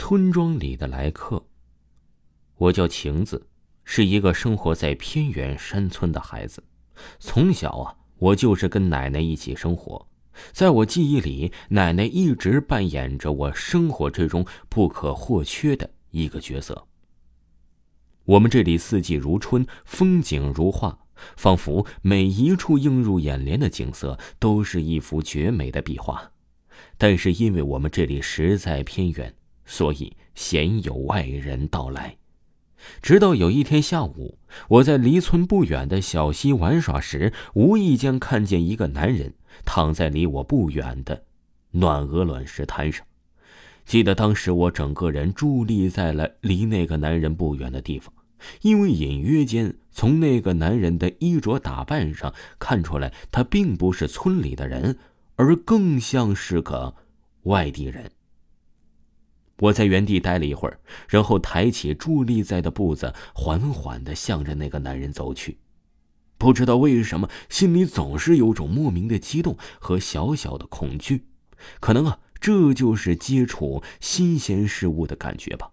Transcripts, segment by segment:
村庄里的来客。我叫晴子，是一个生活在偏远山村的孩子。从小啊，我就是跟奶奶一起生活。在我记忆里，奶奶一直扮演着我生活之中不可或缺的一个角色。我们这里四季如春，风景如画，仿佛每一处映入眼帘的景色都是一幅绝美的壁画。但是，因为我们这里实在偏远，所以鲜有外人到来。直到有一天下午，我在离村不远的小溪玩耍时，无意间看见一个男人躺在离我不远的暖鹅卵石滩上。记得当时我整个人伫立在了离那个男人不远的地方，因为隐约间从那个男人的衣着打扮上看出来，他并不是村里的人，而更像是个外地人。我在原地待了一会儿，然后抬起伫立在的步子，缓缓的向着那个男人走去。不知道为什么，心里总是有种莫名的激动和小小的恐惧。可能啊，这就是接触新鲜事物的感觉吧。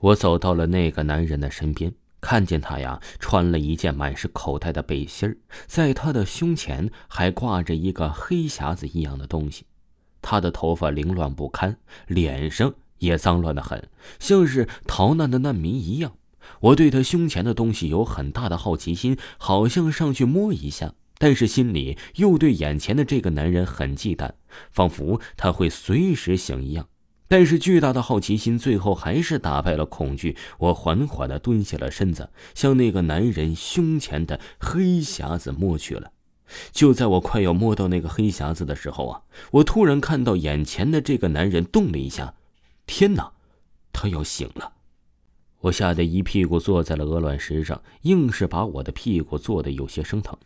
我走到了那个男人的身边，看见他呀，穿了一件满是口袋的背心，在他的胸前还挂着一个黑匣子一样的东西。他的头发凌乱不堪，脸上也脏乱的很，像是逃难的难民一样。我对他胸前的东西有很大的好奇心，好像上去摸一下，但是心里又对眼前的这个男人很忌惮，仿佛他会随时醒一样。但是巨大的好奇心最后还是打败了恐惧。我缓缓的蹲下了身子，向那个男人胸前的黑匣子摸去了。就在我快要摸到那个黑匣子的时候啊，我突然看到眼前的这个男人动了一下。天哪，他要醒了！我吓得一屁股坐在了鹅卵石上，硬是把我的屁股坐得有些生疼。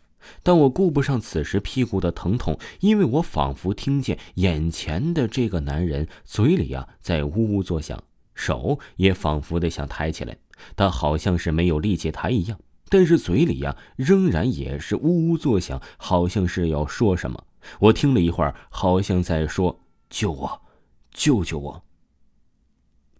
但我顾不上此时屁股的疼痛，因为我仿佛听见眼前的这个男人嘴里啊在呜呜作响，手也仿佛的想抬起来，但好像是没有力气抬一样。但是嘴里呀，仍然也是呜呜作响，好像是要说什么。我听了一会儿，好像在说：“救我，救救我。”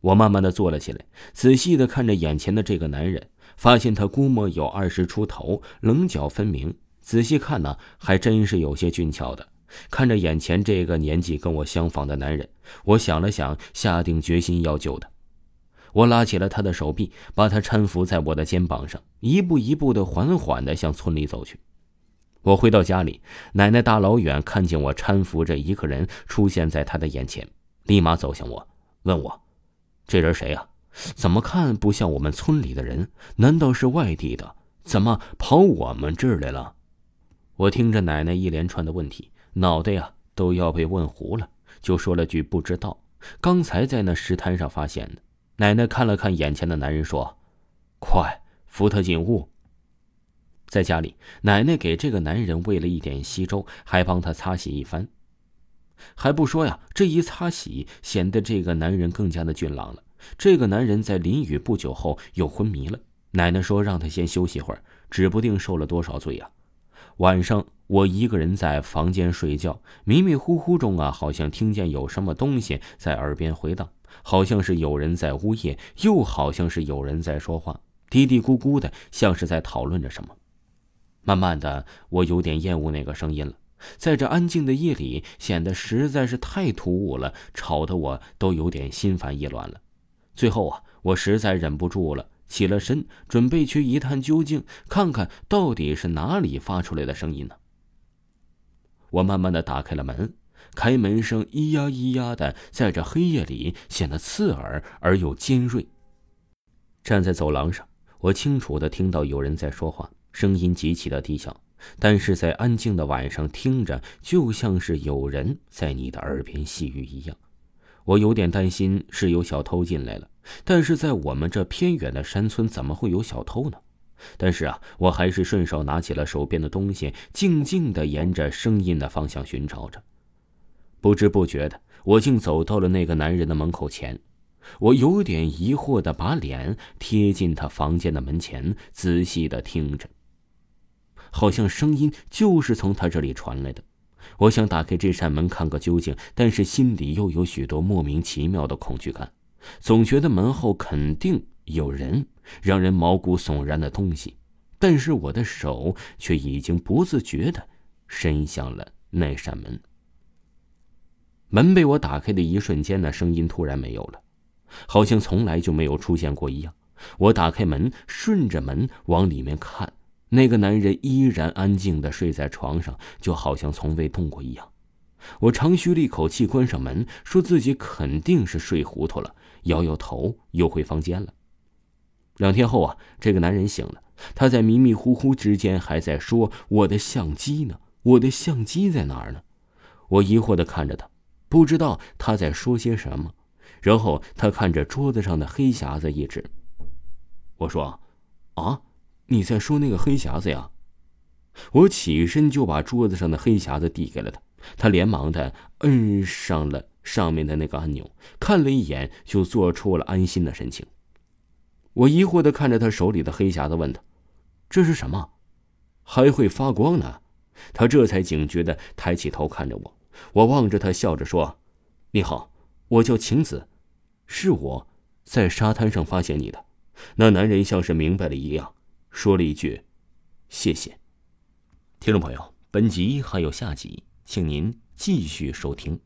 我慢慢的坐了起来，仔细的看着眼前的这个男人，发现他估摸有二十出头，棱角分明。仔细看呢，还真是有些俊俏的。看着眼前这个年纪跟我相仿的男人，我想了想，下定决心要救他。我拉起了他的手臂，把他搀扶在我的肩膀上，一步一步的缓缓的向村里走去。我回到家里，奶奶大老远看见我搀扶着一个人出现在她的眼前，立马走向我，问我：“这人谁呀？怎么看不像我们村里的人？难道是外地的？怎么跑我们这儿来了？”我听着奶奶一连串的问题，脑袋呀都要被问糊了，就说了句：“不知道。”刚才在那石滩上发现的。奶奶看了看眼前的男人，说：“快扶他进屋。”在家里，奶奶给这个男人喂了一点稀粥，还帮他擦洗一番。还不说呀，这一擦洗，显得这个男人更加的俊朗了。这个男人在淋雨不久后又昏迷了。奶奶说让他先休息会儿，指不定受了多少罪呀。晚上，我一个人在房间睡觉，迷迷糊糊中啊，好像听见有什么东西在耳边回荡。好像是有人在呜咽，又好像是有人在说话，嘀嘀咕咕的，像是在讨论着什么。慢慢的，我有点厌恶那个声音了，在这安静的夜里，显得实在是太突兀了，吵得我都有点心烦意乱了。最后啊，我实在忍不住了，起了身，准备去一探究竟，看看到底是哪里发出来的声音呢。我慢慢的打开了门。开门声咿呀咿呀的，在这黑夜里显得刺耳而又尖锐。站在走廊上，我清楚的听到有人在说话，声音极其的低小，但是在安静的晚上听着，就像是有人在你的耳边细语一样。我有点担心是有小偷进来了，但是在我们这偏远的山村，怎么会有小偷呢？但是啊，我还是顺手拿起了手边的东西，静静的沿着声音的方向寻找着。不知不觉的，我竟走到了那个男人的门口前。我有点疑惑的把脸贴近他房间的门前，仔细的听着。好像声音就是从他这里传来的。我想打开这扇门看个究竟，但是心里又有许多莫名其妙的恐惧感，总觉得门后肯定有人，让人毛骨悚然的东西。但是我的手却已经不自觉的伸向了那扇门。门被我打开的一瞬间，那声音突然没有了，好像从来就没有出现过一样。我打开门，顺着门往里面看。那个男人依然安静的睡在床上，就好像从未动过一样。我长吁了一口气，关上门，说自己肯定是睡糊涂了，摇摇头，又回房间了。两天后啊，这个男人醒了，他在迷迷糊糊之间还在说：“我的相机呢？我的相机在哪儿呢？”我疑惑的看着他，不知道他在说些什么。然后他看着桌子上的黑匣子一指，我说：“啊。”你在说那个黑匣子呀？我起身就把桌子上的黑匣子递给了他，他连忙的摁上了上面的那个按钮，看了一眼就做出了安心的神情。我疑惑的看着他手里的黑匣子，问他：“这是什么？还会发光呢？”他这才警觉的抬起头看着我，我望着他笑着说：“你好，我叫晴子，是我在沙滩上发现你的。”那男人像是明白了一样。说了一句：“谢谢。”听众朋友，本集还有下集，请您继续收听。